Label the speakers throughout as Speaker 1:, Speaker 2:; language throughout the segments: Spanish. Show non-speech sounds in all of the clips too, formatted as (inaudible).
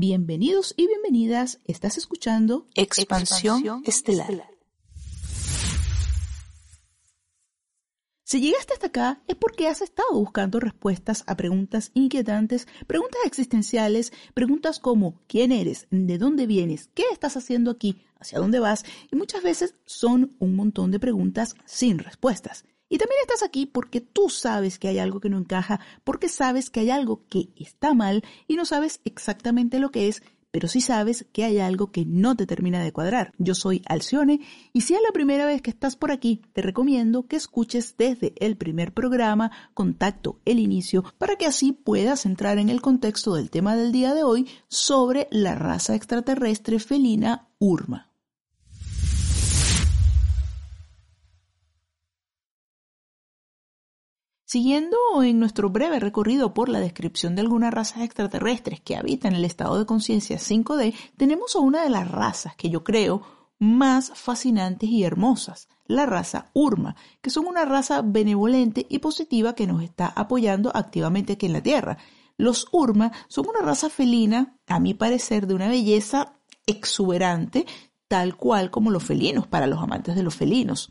Speaker 1: Bienvenidos y bienvenidas. Estás escuchando
Speaker 2: Expansión, Estelar.
Speaker 1: Si llegaste hasta acá es porque has estado buscando respuestas a preguntas inquietantes, preguntas existenciales, preguntas como ¿quién eres? ¿De dónde vienes? ¿Qué estás haciendo aquí? ¿Hacia dónde vas? Y muchas veces son un montón de preguntas sin respuestas. Y también estás aquí porque tú sabes que hay algo que no encaja, porque sabes que hay algo que está mal y no sabes exactamente lo que es, pero sí sabes que hay algo que no te termina de cuadrar. Yo soy Alcione y si es la primera vez que estás por aquí, te recomiendo que escuches desde el primer programa, Contacto, el inicio, para que así puedas entrar en el contexto del tema del día de hoy sobre la raza extraterrestre felina Urma. Siguiendo en nuestro breve recorrido por la descripción de algunas razas extraterrestres que habitan el estado de conciencia 5D, tenemos a una de las razas que yo creo más fascinantes y hermosas, la raza Urma, que son una raza benevolente y positiva que nos está apoyando activamente aquí en la Tierra. Los Urma son una raza felina, a mi parecer, de una belleza exuberante, tal cual como los felinos para los amantes de los felinos.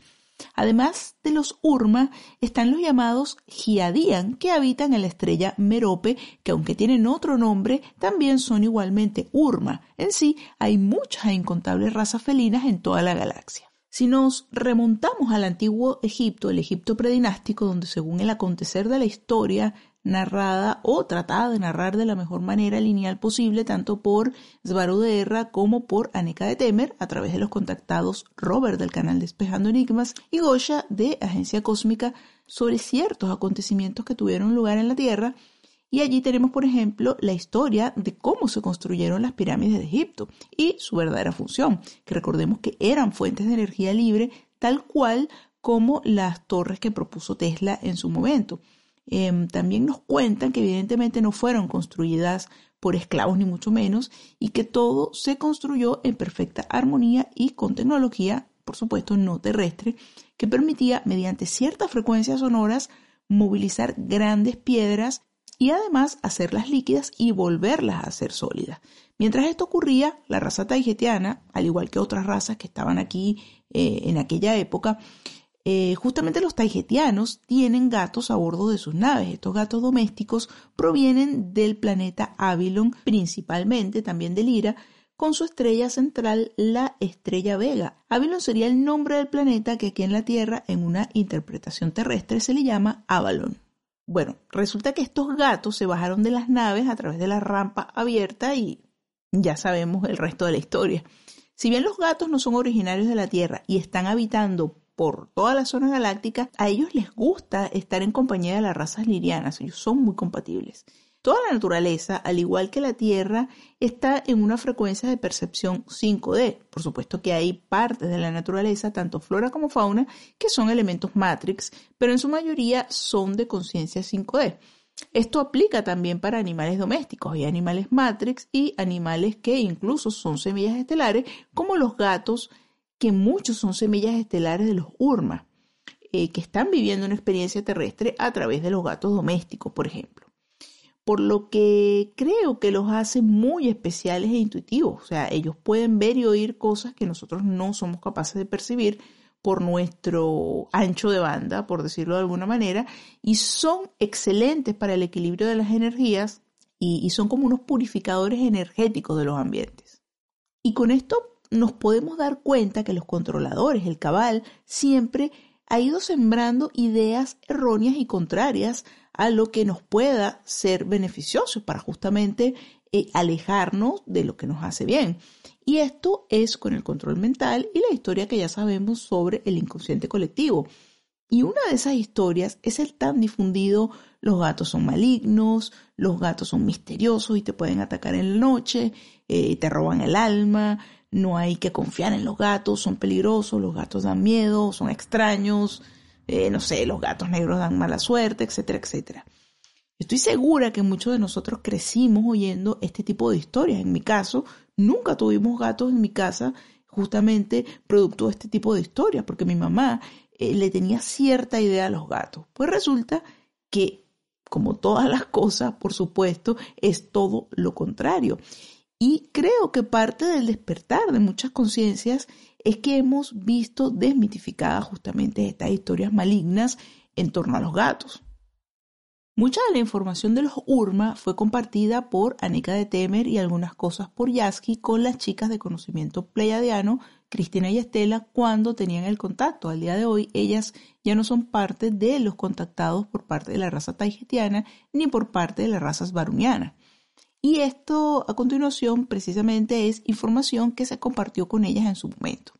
Speaker 1: Además de los Urma, están los llamados Giadian, que habitan en la estrella Merope, que aunque tienen otro nombre, también son igualmente Urma. En sí, hay muchas e incontables razas felinas en toda la galaxia. Si nos remontamos al antiguo Egipto, el Egipto predinástico, donde según el acontecer de la historia narrada o tratada de narrar de la mejor manera lineal posible tanto por Svaro de Erra como por Aneka de Temer a través de los contactados Robert del canal Despejando Enigmas y Gosha de Agencia Cósmica sobre ciertos acontecimientos que tuvieron lugar en la Tierra y allí tenemos, por ejemplo, la historia de cómo se construyeron las pirámides de Egipto y su verdadera función, que recordemos que eran fuentes de energía libre tal cual como las torres que propuso Tesla en su momento. Em, también nos cuentan que evidentemente no fueron construidas por esclavos ni mucho menos y que todo se construyó en perfecta armonía y con tecnología, por supuesto, no terrestre, que permitía mediante ciertas frecuencias sonoras movilizar grandes piedras y además hacerlas líquidas y volverlas a hacer sólidas. Mientras esto ocurría, la raza taigetiana, al igual que otras razas que estaban aquí eh, en aquella época, eh, justamente los taigetianos tienen gatos a bordo de sus naves. Estos gatos domésticos provienen del planeta Avilon, principalmente también de Lira, con su estrella central, la estrella Vega. Avilon sería el nombre del planeta que aquí en la Tierra, en una interpretación terrestre, se le llama Avalon. Bueno, resulta que estos gatos se bajaron de las naves a través de la rampa abierta y ya sabemos el resto de la historia. Si bien los gatos no son originarios de la Tierra y están habitando por toda la zona galáctica, a ellos les gusta estar en compañía de las razas lirianas, ellos son muy compatibles. Toda la naturaleza, al igual que la Tierra, está en una frecuencia de percepción 5D. Por supuesto que hay partes de la naturaleza, tanto flora como fauna, que son elementos Matrix, pero en su mayoría son de conciencia 5D. Esto aplica también para animales domésticos. Hay animales Matrix y animales que incluso son semillas estelares, como los gatos, que muchos son semillas estelares de los Urma, eh, que están viviendo una experiencia terrestre a través de los gatos domésticos, por ejemplo. Por lo que creo que los hace muy especiales e intuitivos. O sea, ellos pueden ver y oír cosas que nosotros no somos capaces de percibir por nuestro ancho de banda, por decirlo de alguna manera, y son excelentes para el equilibrio de las energías y son como unos purificadores energéticos de los ambientes. Y con esto nos podemos dar cuenta que los controladores, el cabal, siempre ha ido sembrando ideas erróneas y contrarias a lo que nos pueda ser beneficioso para justamente eh, alejarnos de lo que nos hace bien. Y esto es con el control mental y la historia que ya sabemos sobre el inconsciente colectivo. Y una de esas historias es el tan difundido los gatos son malignos, los gatos son misteriosos y te pueden atacar en la noche, eh, te roban el alma, no hay que confiar en los gatos, son peligrosos, los gatos dan miedo, son extraños, eh, no sé, los gatos negros dan mala suerte, etcétera, etcétera. Estoy segura que muchos de nosotros crecimos oyendo este tipo de historias. En mi caso, nunca tuvimos gatos en mi casa justamente producto de este tipo de historias, porque mi mamá eh, le tenía cierta idea a los gatos. Pues resulta que como todas las cosas, por supuesto, es todo lo contrario. Y creo que parte del despertar de muchas conciencias es que hemos visto desmitificadas justamente estas historias malignas en torno a los gatos. Mucha de la información de los URMA fue compartida por Anika de Temer y algunas cosas por Yasky con las chicas de conocimiento pleiadiano, Cristina y Estela, cuando tenían el contacto. Al día de hoy, ellas ya no son parte de los contactados por parte de la raza taijetiana ni por parte de las razas barunianas. Y esto a continuación precisamente es información que se compartió con ellas en su momento.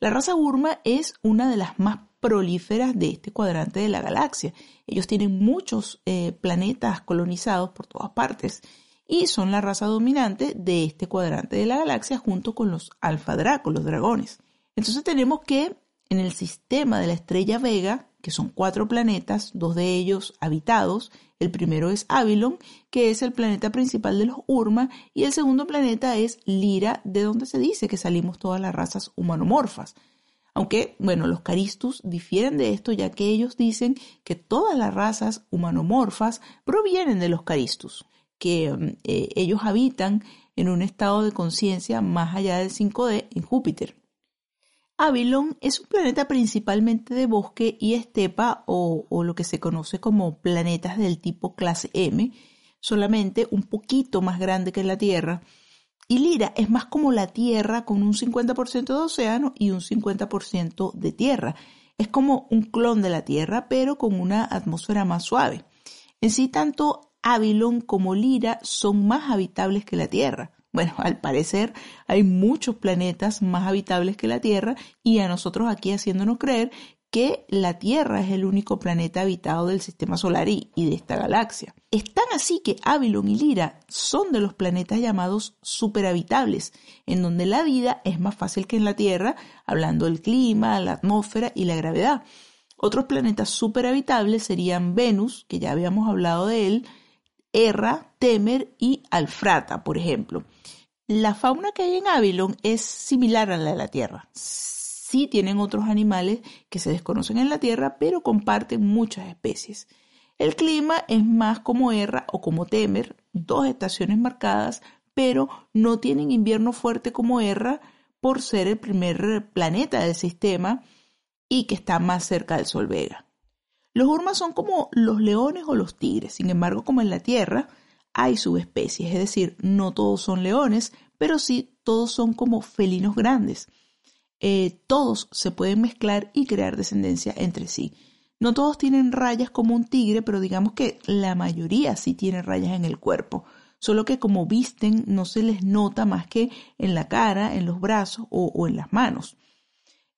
Speaker 1: La raza Urma es una de las más prolíferas de este cuadrante de la galaxia. Ellos tienen muchos eh, planetas colonizados por todas partes y son la raza dominante de este cuadrante de la galaxia junto con los Alfa los dragones. Entonces tenemos que en el sistema de la estrella Vega, que son cuatro planetas, dos de ellos habitados, el primero es Avilon, que es el planeta principal de los Urma, y el segundo planeta es Lira, de donde se dice que salimos todas las razas humanomorfas. Aunque, bueno, los caristus difieren de esto ya que ellos dicen que todas las razas humanomorfas provienen de los caristus, que mm, eh, ellos habitan en un estado de conciencia más allá del 5D en Júpiter. Avilon es un planeta principalmente de bosque y estepa o, lo que se conoce como planetas del tipo clase M, solamente un poquito más grande que la Tierra y Lira es más como la Tierra con un 50% de océano y un 50% de tierra. Es como un clon de la Tierra, pero con una atmósfera más suave. En sí, tanto Avilon como Lira son más habitables que la Tierra. Bueno, al parecer hay muchos planetas más habitables que la Tierra y a nosotros aquí haciéndonos creer que la Tierra es el único planeta habitado del sistema solar y, de esta galaxia. Es tan así que Avilon y Lira son de los planetas llamados superhabitables, en donde la vida es más fácil que en la Tierra, hablando del clima, la atmósfera y la gravedad. Otros planetas superhabitables serían Venus, que ya habíamos hablado de él, Erra, Temer y Alfrata, por ejemplo. La fauna que hay en Avilon es similar a la de la Tierra Sí tienen otros animales que se desconocen en la Tierra, pero comparten muchas especies. El clima es más como Erra o como Temer, dos estaciones marcadas, pero no tienen invierno fuerte como Erra por ser el primer planeta del sistema y que está más cerca del Sol Vega. Los urmas son como los leones o los tigres, sin embargo, como en la Tierra, hay subespecies, es decir, no todos son leones, pero sí todos son como felinos grandes. Eh, todos se pueden mezclar y crear descendencia entre sí. No todos tienen rayas como un tigre, pero digamos que la mayoría sí tiene rayas en el cuerpo. Solo que como visten no se les nota más que en la cara, en los brazos o, en las manos.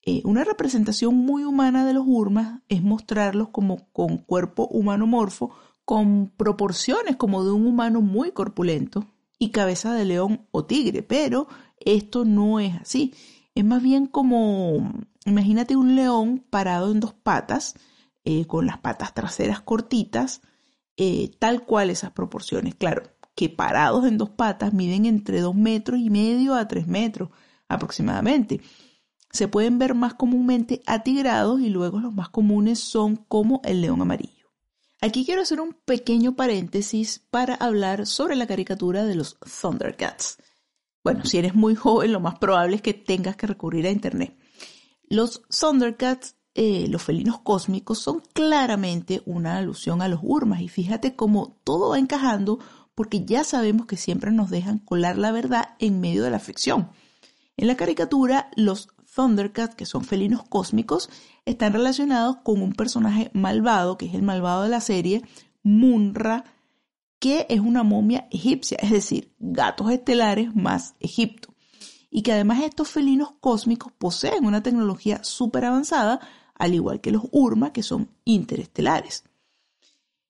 Speaker 1: Eh, una representación muy humana de los urmas es mostrarlos como con cuerpo humanomorfo, con proporciones como de un humano muy corpulento y cabeza de león o tigre, pero esto no es así. Es más bien como, imagínate un león parado en dos patas, eh, con las patas traseras cortitas, eh, tal cual esas proporciones. Claro, que parados en dos patas miden entre dos metros y medio a tres metros aproximadamente. Se pueden ver más comúnmente atigrados y luego los más comunes son como el león amarillo. Aquí quiero hacer un pequeño paréntesis para hablar sobre la caricatura de los Thundercats. Bueno, si eres muy joven, lo más probable es que tengas que recurrir a Internet. Los Thundercats, eh, los felinos cósmicos, son claramente una alusión a los Urmas y fíjate cómo todo va encajando porque ya sabemos que siempre nos dejan colar la verdad en medio de la ficción. En la caricatura, los Thundercats, que son felinos cósmicos, están relacionados con un personaje malvado, que es el malvado de la serie, Munra, que es una momia egipcia, es decir, gatos estelares más Egipto. Y que además estos felinos cósmicos poseen una tecnología súper avanzada, al igual que los Urma, que son interestelares.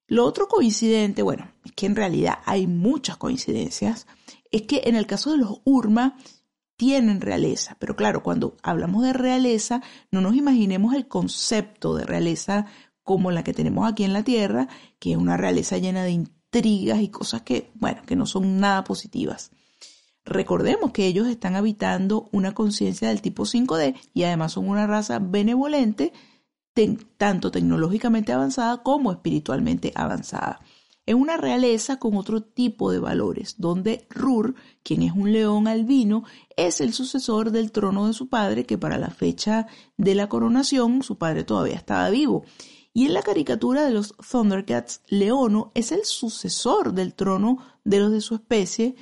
Speaker 1: Lo otro coincidente, bueno, es que en realidad hay muchas coincidencias, es que en el caso de los Urma tienen realeza, pero claro, cuando hablamos de realeza, no nos imaginemos el concepto de realeza como la que tenemos aquí en la Tierra, que es una realeza llena de intrigas y cosas que, bueno, que no son nada positivas. Recordemos que ellos están habitando una conciencia del tipo 5D y además son una raza benevolente tanto tecnológicamente avanzada como espiritualmente avanzada. Es una realeza con otro tipo de valores, donde Rur, quien es un león albino, es el sucesor del trono de su padre, que para la fecha de la coronación su padre todavía estaba vivo. Y en la caricatura de los Thundercats, Leono es el sucesor del trono de los de su especie,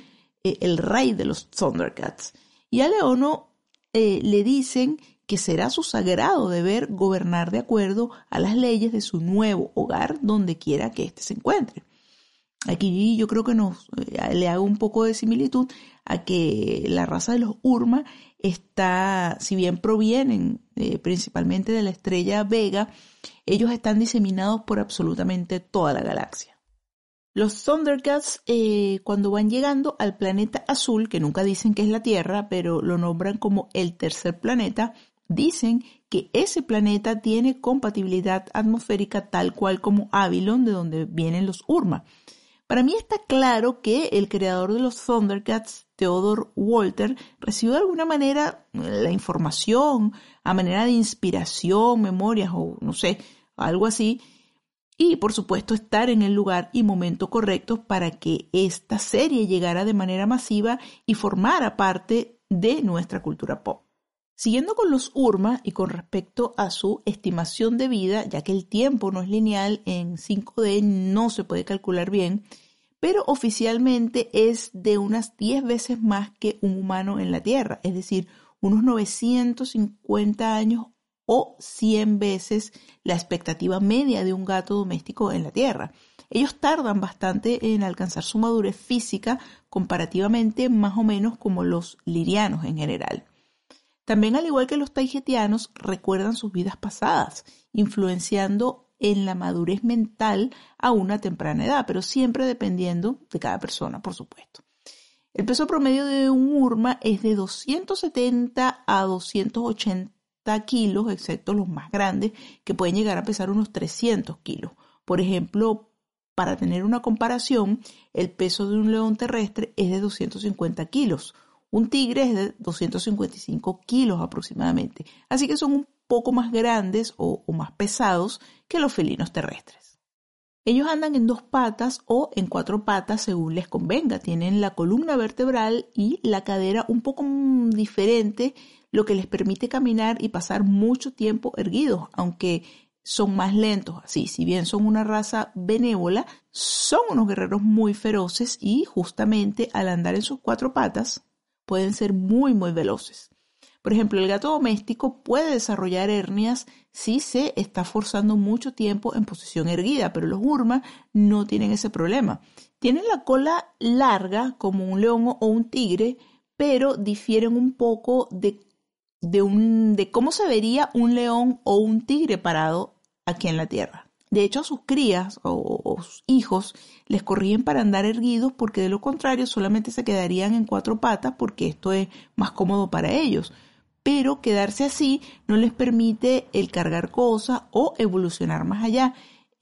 Speaker 1: eh, el rey de los Thundercats. Y a Leono eh, le dicen que será su sagrado deber gobernar de acuerdo a las leyes de su nuevo hogar donde quiera que éste se encuentre. Aquí yo creo que eh, le hago un poco de similitud a que la raza de los Urma está, si bien provienen eh, principalmente de la estrella Vega, ellos están diseminados por absolutamente toda la galaxia. Los Thundercats, eh, cuando van llegando al planeta azul, que nunca dicen que es la Tierra, pero lo nombran como el tercer planeta, dicen que ese planeta tiene compatibilidad atmosférica tal cual como Avilon, de donde vienen los Urma. Para mí está claro que el creador de los Thundercats, Theodore Walter, recibió de alguna manera la información a manera de inspiración, memorias o no sé, algo así, y por supuesto estar en el lugar y momento correcto para que esta serie llegara de manera masiva y formara parte de nuestra cultura pop. Siguiendo con los URMA y con respecto a su estimación de vida, ya que el tiempo no es lineal en 5D, no se puede calcular bien, pero oficialmente es de unas 10 veces más que un humano en la Tierra, es decir, unos 950 años o 100 veces la expectativa media de un gato doméstico en la Tierra. Ellos tardan bastante en alcanzar su madurez física comparativamente más o menos como los lirianos en general. También, al igual que los taijetianos, recuerdan sus vidas pasadas, influenciando en la madurez mental a una temprana edad, pero siempre dependiendo de cada persona, por supuesto. El peso promedio de un urma es de 270 a 280 kilos, excepto los más grandes, que pueden llegar a pesar unos 300 kilos. Por ejemplo, para tener una comparación, el peso de un león terrestre es de 250 kilos, un tigre es de 255 kilos aproximadamente, así que son un poco más grandes o, más pesados que los felinos terrestres. Ellos andan en dos patas o en cuatro patas según les convenga. Tienen la columna vertebral y la cadera un poco diferente, lo que les permite caminar y pasar mucho tiempo erguidos, aunque son más lentos así. Si bien son una raza benévola, son unos guerreros muy feroces y justamente al andar en sus cuatro patas pueden ser muy, muy veloces. Por ejemplo, el gato doméstico puede desarrollar hernias si se está forzando mucho tiempo en posición erguida, pero los urmas no tienen ese problema. Tienen la cola larga como un león o un tigre, pero difieren un poco de, de, un, de cómo se vería un león o un tigre parado aquí en la tierra. De hecho, a sus crías o, sus hijos les corrían para andar erguidos porque de lo contrario solamente se quedarían en cuatro patas porque esto es más cómodo para ellos. Pero quedarse así no les permite el cargar cosas o evolucionar más allá.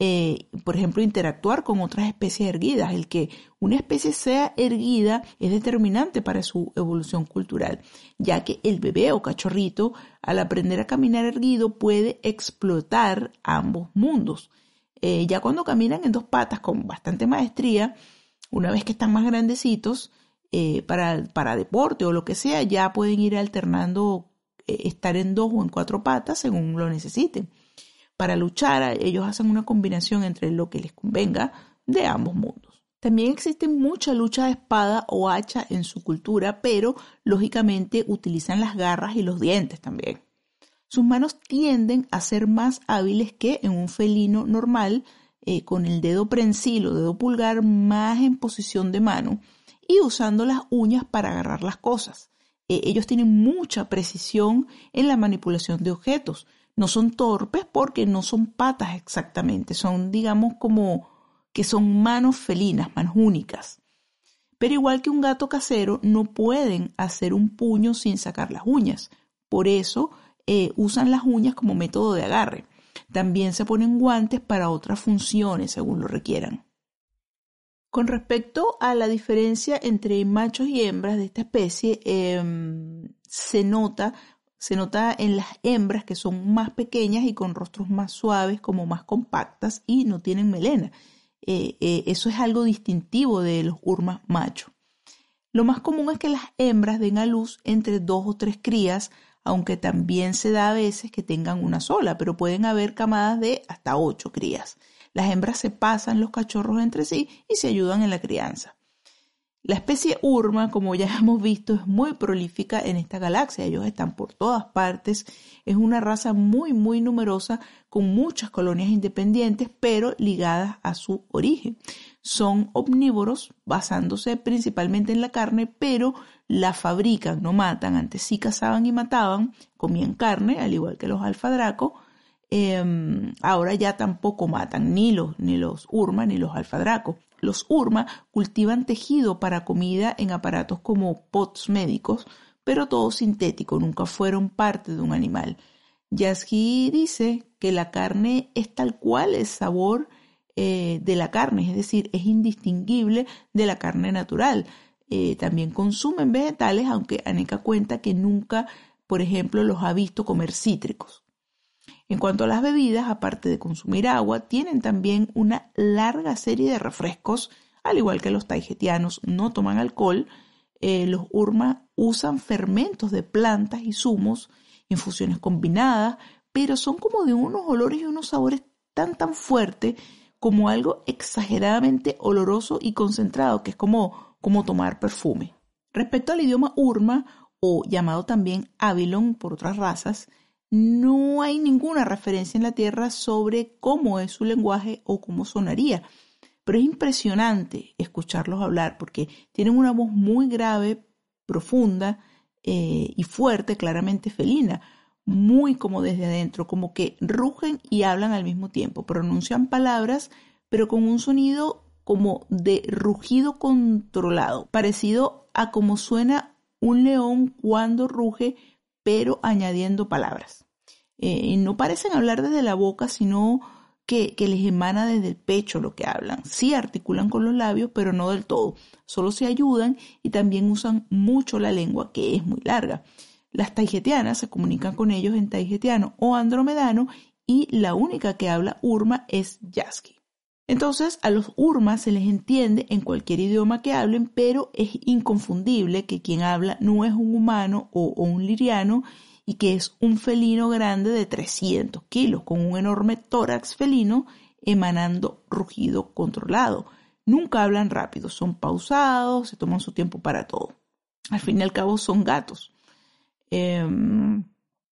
Speaker 1: Eh, por ejemplo, interactuar con otras especies erguidas. El que una especie sea erguida es determinante para su evolución cultural, ya que el bebé o cachorrito, al aprender a caminar erguido, puede explotar ambos mundos. Eh, ya cuando caminan en dos patas con bastante maestría, una vez que están más grandecitos, eh, para, para deporte o lo que sea, ya pueden ir alternando estar en dos o en cuatro patas según lo necesiten para luchar, ellos hacen una combinación entre lo que les convenga de ambos mundos. También existe mucha lucha de espada o hacha en su cultura, pero lógicamente utilizan las garras y los dientes también. Sus manos tienden a ser más hábiles que en un felino normal, eh, con el dedo prensil o dedo pulgar más en posición de mano y usando las uñas para agarrar las cosas. Eh, ellos tienen mucha precisión en la manipulación de objetos, no son torpes porque no son patas exactamente, son digamos como que son manos felinas, manos únicas. Pero igual que un gato casero, no pueden hacer un puño sin sacar las uñas. Por eso eh, usan las uñas como método de agarre. También se ponen guantes para otras funciones según lo requieran. Con respecto a la diferencia entre machos y hembras de esta especie, em, se nota se nota en las hembras que son más pequeñas y con rostros más suaves, como más compactas y no tienen melena. Eh, eh, eso es algo distintivo de los urmas machos. Lo más común es que las hembras den a luz entre dos o tres crías, aunque también se da a veces que tengan una sola, pero pueden haber camadas de hasta ocho crías. Las hembras se pasan los cachorros entre sí y se ayudan en la crianza. La especie Urma, como ya (laughs) hemos visto, es muy prolífica en esta galaxia. Ellos están por todas partes. Es una raza muy, muy numerosa con muchas colonias independientes, pero ligadas a su origen. Son omnívoros, basándose principalmente en la carne, pero la fabrican, no matan. Antes sí cazaban y mataban, comían carne, al igual que los alfadracos. Em, ahora ya tampoco matan ni los, ni los urma ni los alfadracos. Los urma cultivan tejido para comida en aparatos como pots médicos, pero todo sintético, nunca fueron parte de un animal. Yasky dice que la carne es tal cual el sabor eh, de la carne, es decir, es indistinguible de la carne natural. Eh, también consumen vegetales, aunque Aneka cuenta que nunca, por ejemplo, los ha visto comer cítricos. En cuanto a las bebidas, aparte de consumir agua, tienen también una larga serie de refrescos, al igual que los taijetianos no toman alcohol, eh, los urma usan fermentos de plantas y zumos, infusiones combinadas, pero son como de unos olores y unos sabores tan tan fuertes como algo exageradamente oloroso y concentrado, que es como, como tomar perfume. Respecto al idioma urma, o llamado también Avilon por otras razas, no hay ninguna referencia en la Tierra sobre cómo es su lenguaje o cómo sonaría. Pero es impresionante escucharlos hablar porque tienen una voz muy grave, profunda eh, y fuerte, claramente felina, muy como desde adentro, como que rugen y hablan al mismo tiempo, pronuncian palabras, pero con un sonido como de rugido controlado, parecido a como suena un león cuando ruge pero añadiendo palabras. Eh, no parecen hablar desde la boca, sino que, que, les emana desde el pecho lo que hablan. Sí articulan con los labios, pero no del todo. Solo se ayudan y también usan mucho la lengua, que es muy larga. Las taijetianas se comunican con ellos en taijetiano o andromedano y la única que habla Urma es Yasky. Entonces, a los urmas se les entiende en cualquier idioma que hablen, pero es inconfundible que quien habla no es un humano o, un liriano y que es un felino grande de 300 kilos, con un enorme tórax felino emanando rugido controlado. Nunca hablan rápido, son pausados, se toman su tiempo para todo. Al fin y al cabo son gatos. Em,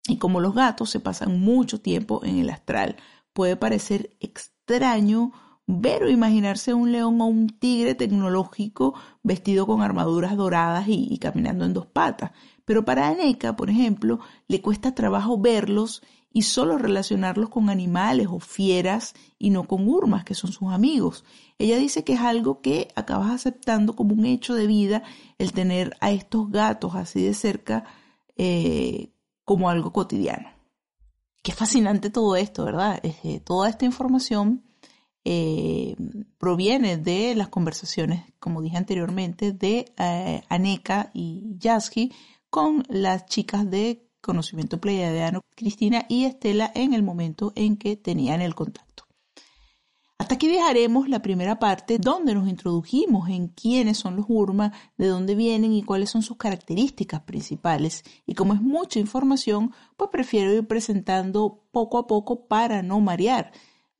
Speaker 1: y como los gatos se pasan mucho tiempo en el astral, puede parecer extraño ver o imaginarse un león o un tigre tecnológico vestido con armaduras doradas y, caminando en dos patas. Pero para Aneka, por ejemplo, le cuesta trabajo verlos y solo relacionarlos con animales o fieras y no con urmas, que son sus amigos. Ella dice que es algo que acabas aceptando como un hecho de vida el tener a estos gatos así de cerca eh, como algo cotidiano. Qué fascinante todo esto, ¿verdad? Eh, toda esta información eh, proviene de las conversaciones, como dije anteriormente, de eh, Aneka y Yasky con las chicas de conocimiento pleiadiano, Cristina y Estela, en el momento en que tenían el contacto. Hasta aquí dejaremos la primera parte donde nos introdujimos en quiénes son los Urma, de dónde vienen y cuáles son sus características principales. Y como es mucha información, pues prefiero ir presentando poco a poco para no marear.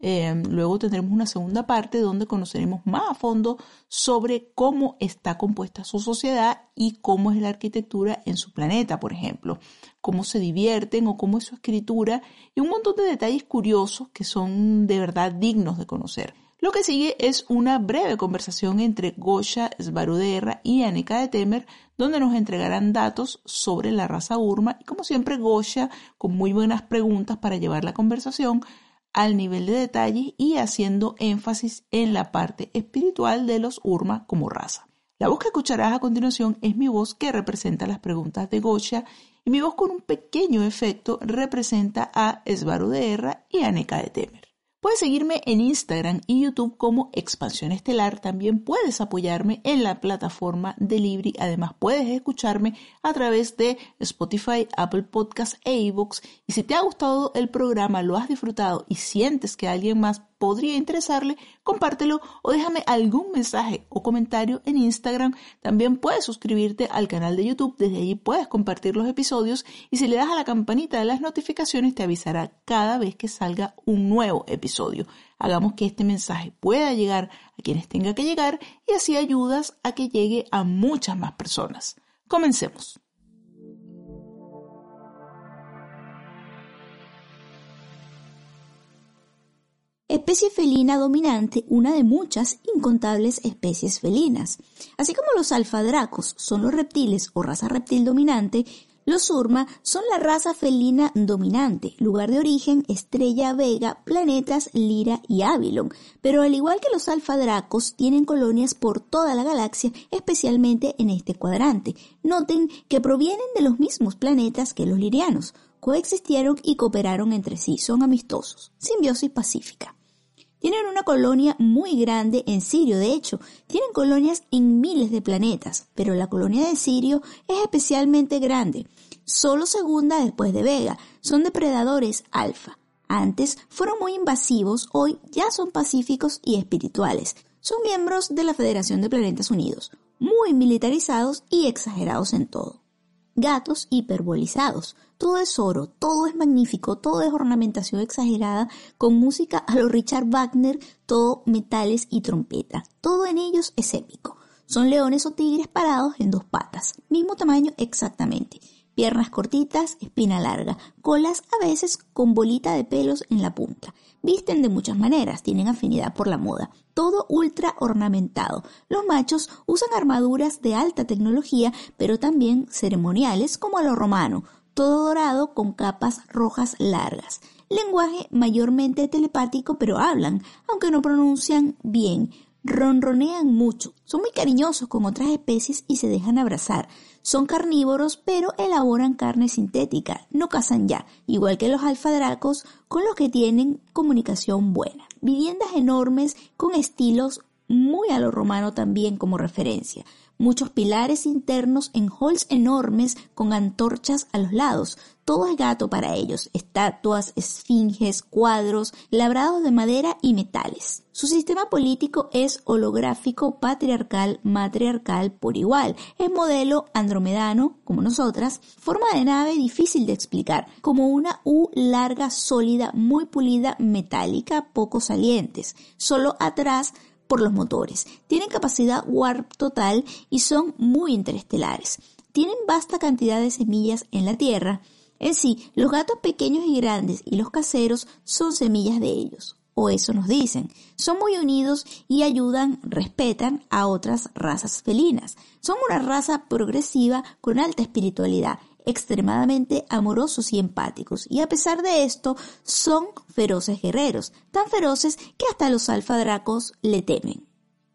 Speaker 1: Em, luego tendremos una segunda parte donde conoceremos más a fondo sobre cómo está compuesta su sociedad y cómo es la arquitectura en su planeta, por ejemplo, cómo se divierten o cómo es su escritura y un montón de detalles curiosos que son de verdad dignos de conocer. Lo que sigue es una breve conversación entre Gosha Svaruderra y Aneka de Temer, donde nos entregarán datos sobre la raza Urma y como siempre Gosha con muy buenas preguntas para llevar la conversación al nivel de detalle y haciendo énfasis en la parte espiritual de los Urma como raza. La voz que escucharás a continuación es mi voz que representa las preguntas de Gosha y mi voz con un pequeño efecto representa a Esvaro de Erra y a Neka de Temer. Puedes seguirme en Instagram y YouTube como Expansión Estelar. También puedes apoyarme en la plataforma de Libri. Además, puedes escucharme a través de Spotify, Apple Podcasts e iVoox. Y si te ha gustado el programa, lo has disfrutado y sientes que alguien más podría interesarle, compártelo o déjame algún mensaje o comentario en Instagram. También puedes suscribirte al canal de YouTube, desde allí puedes compartir los episodios y si le das a la campanita de las notificaciones te avisará cada vez que salga un nuevo episodio. Hagamos que este mensaje pueda llegar a quienes tenga que llegar y así ayudas a que llegue a muchas más personas. Comencemos.
Speaker 2: Especie felina dominante, una de muchas incontables especies felinas. Así como los alfadracos son los reptiles o raza reptil dominante, los urma son la raza felina dominante, lugar de origen Estrella Vega, planetas Lira y Avilon, pero al igual que los alfadracos tienen colonias por toda la galaxia, especialmente en este cuadrante. Noten que provienen de los mismos planetas que los lirianos, coexistieron y cooperaron entre sí, son amistosos, simbiosis pacífica. Tienen una colonia muy grande en Sirio, de hecho, tienen colonias en miles de planetas, pero la colonia de Sirio es especialmente grande, solo segunda después de Vega, son depredadores alfa. Antes fueron muy invasivos, hoy ya son pacíficos y espirituales. Son miembros de la Federación de Planetas Unidos, muy militarizados y exagerados en todo gatos hiperbolizados. Todo es oro, todo es magnífico, todo es ornamentación exagerada, con música a lo Richard Wagner, todo metales y trompeta. Todo en ellos es épico. Son leones o tigres parados en dos patas, mismo tamaño exactamente. Piernas cortitas, espina larga, colas a veces con bolita de pelos en la punta. Visten de muchas maneras, tienen afinidad por la moda. Todo ultra ornamentado. Los machos usan armaduras de alta tecnología, pero también ceremoniales como a lo romano. Todo dorado con capas rojas largas. Lenguaje mayormente telepático, pero hablan, aunque no pronuncian bien ronronean mucho, son muy cariñosos con otras especies y se dejan abrazar. Son carnívoros, pero elaboran carne sintética, no cazan ya, igual que los alfadracos, con los que tienen comunicación buena. Viviendas enormes con estilos muy a lo romano también como referencia muchos pilares internos en halls enormes con antorchas a los lados. Todo es gato para ellos, estatuas, esfinges, cuadros, labrados de madera y metales. Su sistema político es holográfico, patriarcal, matriarcal por igual. Es modelo andromedano, como nosotras, forma de nave difícil de explicar, como una U larga, sólida, muy pulida, metálica, poco salientes. Solo atrás por los motores. Tienen capacidad warp total y son muy interestelares. Tienen vasta cantidad de semillas en la Tierra. En sí, los gatos pequeños y grandes y los caseros son semillas de ellos. O eso nos dicen. Son muy unidos y ayudan, respetan a otras razas felinas. Son una raza progresiva con alta espiritualidad extremadamente amorosos y empáticos, y a pesar de esto son feroces guerreros, tan feroces que hasta los alfadracos le temen.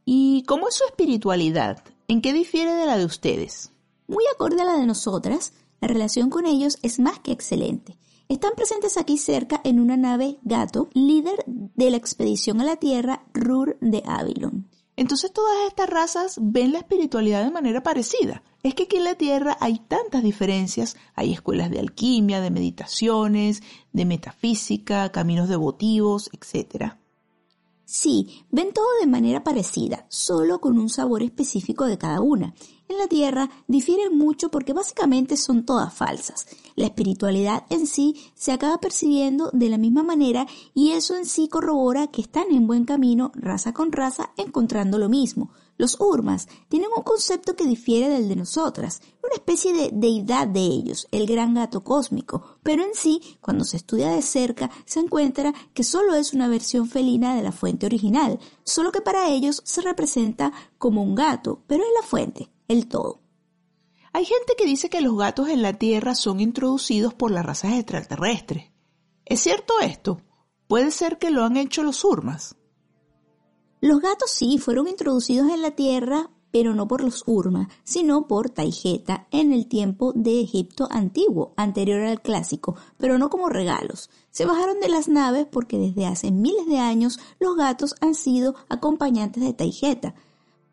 Speaker 1: ¿Y cómo es su espiritualidad? ¿En qué difiere de la de ustedes?
Speaker 2: Muy acorde a la de nosotras, la relación con ellos es más que excelente. Están presentes aquí cerca en una nave gato, líder de la expedición a la Tierra Rur de Avilon.
Speaker 1: Entonces todas estas razas ven la espiritualidad de manera parecida. Es que aquí en la Tierra hay tantas diferencias, hay escuelas de alquimia, de meditaciones, de metafísica, caminos devotivos, etc.
Speaker 2: Sí, ven todo de manera parecida, solo con un sabor específico de cada una. En la Tierra difieren mucho porque básicamente son todas falsas. La espiritualidad en sí se acaba percibiendo de la misma manera y eso en sí corrobora que están en buen camino raza con raza encontrando lo mismo. Los Urmas tienen un concepto que difiere del de nosotras, una especie de deidad de ellos, el gran gato cósmico, pero en sí, cuando se estudia de cerca, se encuentra que solo es una versión felina de la fuente original, solo que para ellos se representa como un gato, pero es la fuente, el todo.
Speaker 1: Hay gente que dice que los gatos en la Tierra son introducidos por las razas extraterrestres. ¿Es cierto esto? ¿Puede ser que lo han hecho los Urmas?
Speaker 2: Los gatos sí fueron introducidos en la Tierra pero no por los Urma, sino por Taijeta en el tiempo de Egipto antiguo, anterior al clásico, pero no como regalos. Se bajaron de las naves porque desde hace miles de años los gatos han sido acompañantes de Taijeta.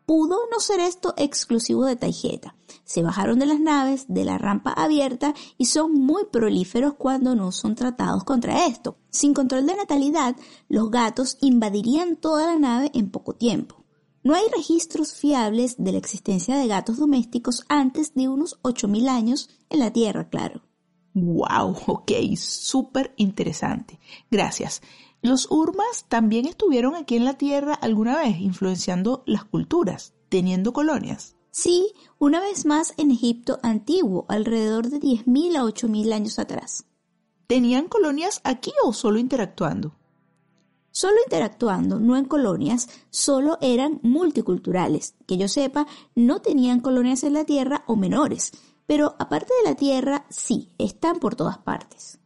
Speaker 2: Pudo no ser esto exclusivo de Taijeta. Se bajaron de las naves, de la rampa abierta y son muy prolíferos cuando no son tratados contra esto. Sin control de natalidad, los gatos invadirían toda la nave en poco tiempo. No hay registros fiables de la existencia de gatos domésticos antes de unos 8.000 años en la Tierra, claro.
Speaker 1: Wow, ok, súper interesante. Gracias. Los Urmas también estuvieron aquí en la Tierra alguna vez, influenciando las culturas, teniendo colonias.
Speaker 2: Sí, una vez más en Egipto antiguo, alrededor de 10.000 a 8.000 años atrás.
Speaker 1: ¿Tenían colonias aquí o solo interactuando?
Speaker 2: Solo interactuando, no en colonias, solo eran multiculturales. Que yo sepa, no tenían colonias en la Tierra o menores, pero aparte de la Tierra, sí, están por todas partes.